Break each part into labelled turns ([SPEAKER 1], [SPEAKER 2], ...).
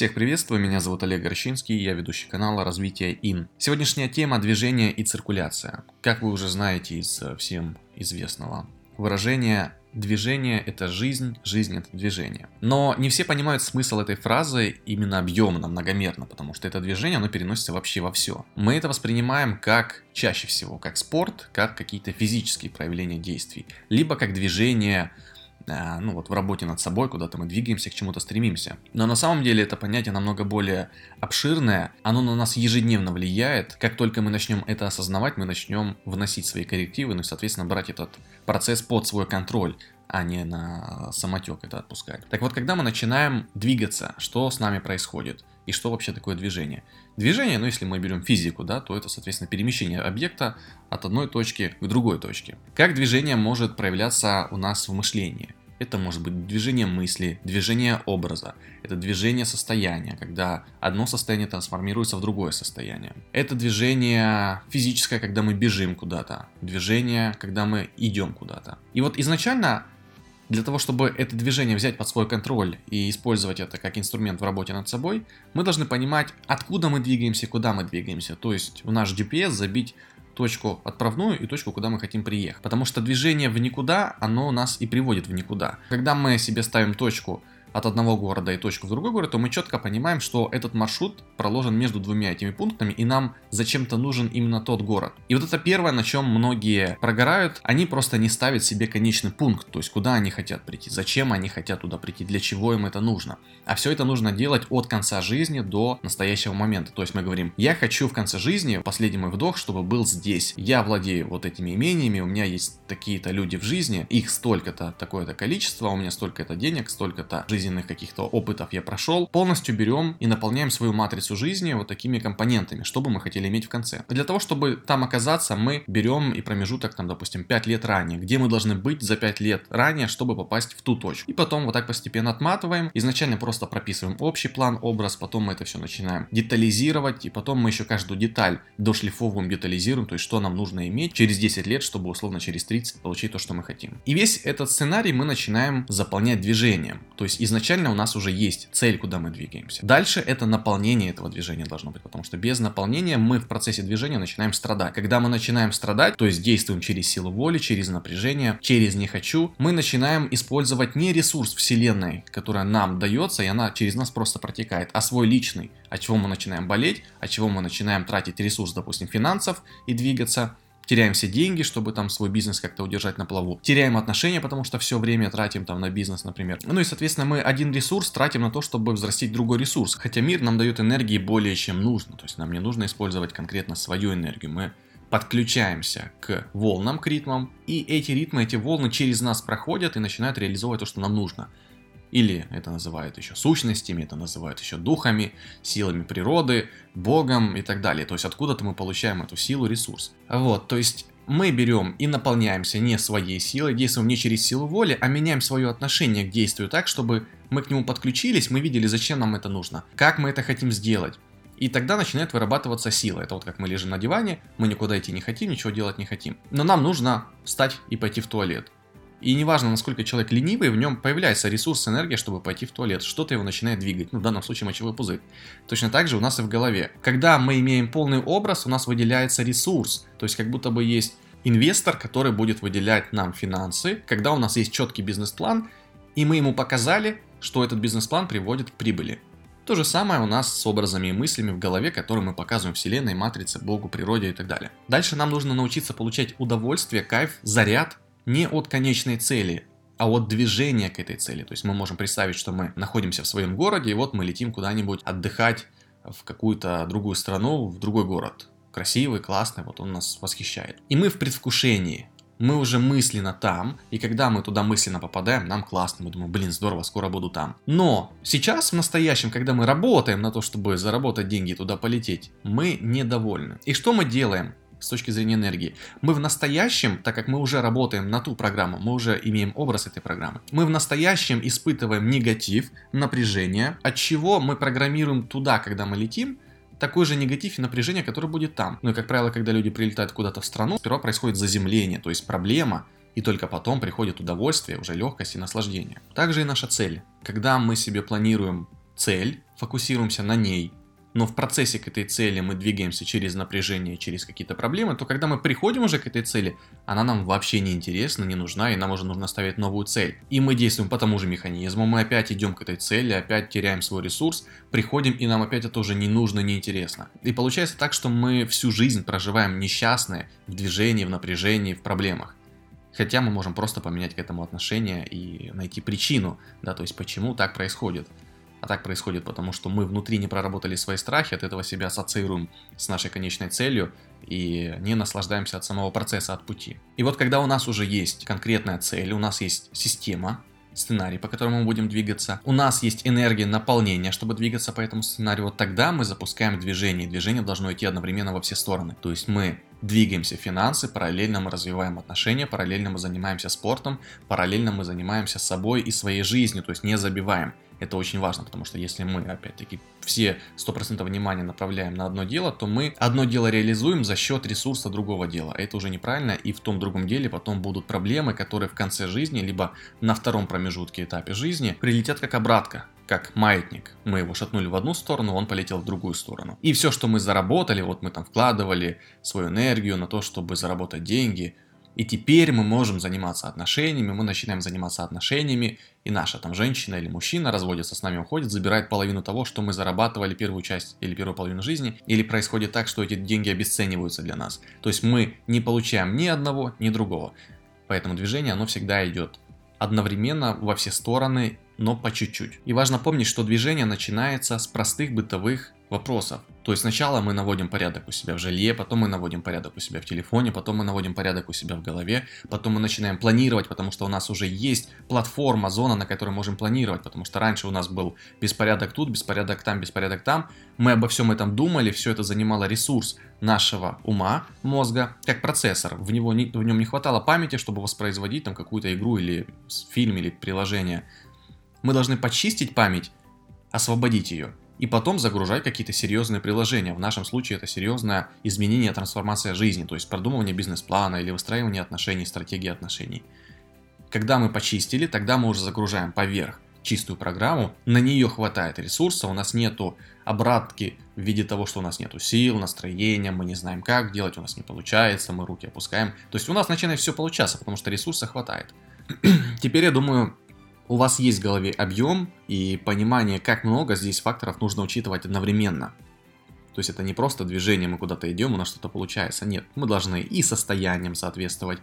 [SPEAKER 1] Всех приветствую, меня зовут Олег Горщинский, я ведущий канала Развитие ИН. Сегодняшняя тема – движение и циркуляция. Как вы уже знаете из э, всем известного выражения Движение – это жизнь, жизнь – это движение. Но не все понимают смысл этой фразы именно объемно, многомерно, потому что это движение, оно переносится вообще во все. Мы это воспринимаем как чаще всего, как спорт, как какие-то физические проявления действий, либо как движение ну вот в работе над собой, куда-то мы двигаемся, к чему-то стремимся. Но на самом деле это понятие намного более обширное, оно на нас ежедневно влияет. Как только мы начнем это осознавать, мы начнем вносить свои коррективы, ну и, соответственно, брать этот процесс под свой контроль а не на самотек это отпускать. Так вот, когда мы начинаем двигаться, что с нами происходит? И что вообще такое движение? Движение, ну если мы берем физику, да, то это, соответственно, перемещение объекта от одной точки к другой точке. Как движение может проявляться у нас в мышлении? Это может быть движение мысли, движение образа, это движение состояния, когда одно состояние трансформируется в другое состояние. Это движение физическое, когда мы бежим куда-то, движение, когда мы идем куда-то. И вот изначально для того, чтобы это движение взять под свой контроль и использовать это как инструмент в работе над собой, мы должны понимать, откуда мы двигаемся и куда мы двигаемся. То есть в наш GPS забить точку отправную и точку, куда мы хотим приехать. Потому что движение в никуда, оно нас и приводит в никуда. Когда мы себе ставим точку от одного города и точку в другой город, то мы четко понимаем, что этот маршрут проложен между двумя этими пунктами, и нам зачем-то нужен именно тот город. И вот это первое, на чем многие прогорают, они просто не ставят себе конечный пункт, то есть куда они хотят прийти, зачем они хотят туда прийти, для чего им это нужно. А все это нужно делать от конца жизни до настоящего момента. То есть мы говорим, я хочу в конце жизни, последний мой вдох, чтобы был здесь. Я владею вот этими имениями, у меня есть такие-то люди в жизни, их столько-то, такое-то количество, у меня столько-то денег, столько-то жизни жизненных каких-то опытов я прошел, полностью берем и наполняем свою матрицу жизни вот такими компонентами, что бы мы хотели иметь в конце. Для того, чтобы там оказаться, мы берем и промежуток, там, допустим, 5 лет ранее, где мы должны быть за 5 лет ранее, чтобы попасть в ту точку. И потом вот так постепенно отматываем, изначально просто прописываем общий план, образ, потом мы это все начинаем детализировать, и потом мы еще каждую деталь дошлифовываем, детализируем, то есть что нам нужно иметь через 10 лет, чтобы условно через 30 получить то, что мы хотим. И весь этот сценарий мы начинаем заполнять движением. То есть изначально у нас уже есть цель, куда мы двигаемся. Дальше это наполнение этого движения должно быть, потому что без наполнения мы в процессе движения начинаем страдать. Когда мы начинаем страдать, то есть действуем через силу воли, через напряжение, через не хочу, мы начинаем использовать не ресурс вселенной, которая нам дается, и она через нас просто протекает, а свой личный, от чего мы начинаем болеть, от чего мы начинаем тратить ресурс, допустим, финансов и двигаться, теряем все деньги, чтобы там свой бизнес как-то удержать на плаву, теряем отношения, потому что все время тратим там на бизнес, например. Ну и, соответственно, мы один ресурс тратим на то, чтобы взрастить другой ресурс. Хотя мир нам дает энергии более чем нужно, то есть нам не нужно использовать конкретно свою энергию. Мы подключаемся к волнам, к ритмам, и эти ритмы, эти волны через нас проходят и начинают реализовывать то, что нам нужно. Или это называют еще сущностями, это называют еще духами, силами природы, богом и так далее. То есть откуда-то мы получаем эту силу, ресурс. Вот, то есть мы берем и наполняемся не своей силой, действуем не через силу воли, а меняем свое отношение к действию так, чтобы мы к нему подключились, мы видели, зачем нам это нужно, как мы это хотим сделать. И тогда начинает вырабатываться сила. Это вот как мы лежим на диване, мы никуда идти не хотим, ничего делать не хотим. Но нам нужно встать и пойти в туалет. И неважно, насколько человек ленивый, в нем появляется ресурс, энергия, чтобы пойти в туалет. Что-то его начинает двигать, ну в данном случае мочевой пузырь. Точно так же у нас и в голове. Когда мы имеем полный образ, у нас выделяется ресурс. То есть как будто бы есть инвестор, который будет выделять нам финансы, когда у нас есть четкий бизнес-план, и мы ему показали, что этот бизнес-план приводит к прибыли. То же самое у нас с образами и мыслями в голове, которые мы показываем Вселенной, Матрице, Богу, природе и так далее. Дальше нам нужно научиться получать удовольствие, кайф, заряд не от конечной цели, а от движения к этой цели. То есть мы можем представить, что мы находимся в своем городе, и вот мы летим куда-нибудь отдыхать в какую-то другую страну, в другой город. Красивый, классный, вот он нас восхищает. И мы в предвкушении. Мы уже мысленно там, и когда мы туда мысленно попадаем, нам классно, мы думаем, блин, здорово, скоро буду там. Но сейчас, в настоящем, когда мы работаем на то, чтобы заработать деньги и туда полететь, мы недовольны. И что мы делаем? С точки зрения энергии. Мы в настоящем, так как мы уже работаем на ту программу, мы уже имеем образ этой программы, мы в настоящем испытываем негатив, напряжение, от чего мы программируем туда, когда мы летим, такой же негатив и напряжение, которое будет там. Ну и, как правило, когда люди прилетают куда-то в страну, сперва происходит заземление, то есть проблема, и только потом приходит удовольствие, уже легкость и наслаждение. Также и наша цель. Когда мы себе планируем цель, фокусируемся на ней, но в процессе к этой цели мы двигаемся через напряжение, через какие-то проблемы, то когда мы приходим уже к этой цели, она нам вообще не интересна, не нужна, и нам уже нужно ставить новую цель. И мы действуем по тому же механизму, мы опять идем к этой цели, опять теряем свой ресурс, приходим, и нам опять это уже не нужно, не интересно. И получается так, что мы всю жизнь проживаем несчастные в движении, в напряжении, в проблемах. Хотя мы можем просто поменять к этому отношение и найти причину, да, то есть почему так происходит. Так происходит потому, что мы внутри не проработали свои страхи, от этого себя ассоциируем с нашей конечной целью и не наслаждаемся от самого процесса, от пути. И вот когда у нас уже есть конкретная цель, у нас есть система, сценарий, по которому мы будем двигаться, у нас есть энергия наполнения, чтобы двигаться по этому сценарию, вот тогда мы запускаем движение, и движение должно идти одновременно во все стороны. То есть мы двигаемся финансы, параллельно мы развиваем отношения, параллельно мы занимаемся спортом, параллельно мы занимаемся собой и своей жизнью, то есть не забиваем. Это очень важно, потому что если мы, опять-таки, все 100% внимания направляем на одно дело, то мы одно дело реализуем за счет ресурса другого дела. Это уже неправильно, и в том другом деле потом будут проблемы, которые в конце жизни, либо на втором промежутке этапе жизни прилетят как обратка как маятник. Мы его шатнули в одну сторону, он полетел в другую сторону. И все, что мы заработали, вот мы там вкладывали свою энергию на то, чтобы заработать деньги, и теперь мы можем заниматься отношениями, мы начинаем заниматься отношениями, и наша там женщина или мужчина разводится с нами, уходит, забирает половину того, что мы зарабатывали первую часть или первую половину жизни, или происходит так, что эти деньги обесцениваются для нас. То есть мы не получаем ни одного, ни другого. Поэтому движение, оно всегда идет одновременно во все стороны, но по чуть-чуть. И важно помнить, что движение начинается с простых бытовых вопросов. То есть сначала мы наводим порядок у себя в жилье, потом мы наводим порядок у себя в телефоне, потом мы наводим порядок у себя в голове, потом мы начинаем планировать, потому что у нас уже есть платформа, зона, на которой можем планировать, потому что раньше у нас был беспорядок тут, беспорядок там, беспорядок там. Мы обо всем этом думали, все это занимало ресурс нашего ума, мозга, как процессор. В, него не, в нем не хватало памяти, чтобы воспроизводить там какую-то игру или фильм или приложение. Мы должны почистить память, освободить ее и потом загружать какие-то серьезные приложения. В нашем случае это серьезное изменение, трансформация жизни, то есть продумывание бизнес-плана или выстраивание отношений, стратегии отношений. Когда мы почистили, тогда мы уже загружаем поверх чистую программу, на нее хватает ресурса, у нас нету обратки в виде того, что у нас нету сил, настроения, мы не знаем как делать, у нас не получается, мы руки опускаем. То есть у нас начинает все получаться, потому что ресурса хватает. Теперь я думаю, у вас есть в голове объем и понимание, как много здесь факторов нужно учитывать одновременно. То есть это не просто движение, мы куда-то идем, у нас что-то получается. Нет, мы должны и состоянием соответствовать,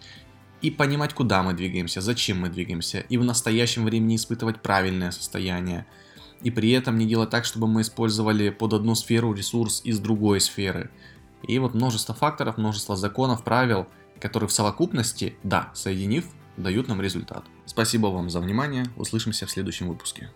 [SPEAKER 1] и понимать, куда мы двигаемся, зачем мы двигаемся, и в настоящем времени испытывать правильное состояние. И при этом не делать так, чтобы мы использовали под одну сферу ресурс из другой сферы. И вот множество факторов, множество законов, правил, которые в совокупности, да, соединив, дают нам результат. Спасибо вам за внимание, услышимся в следующем выпуске.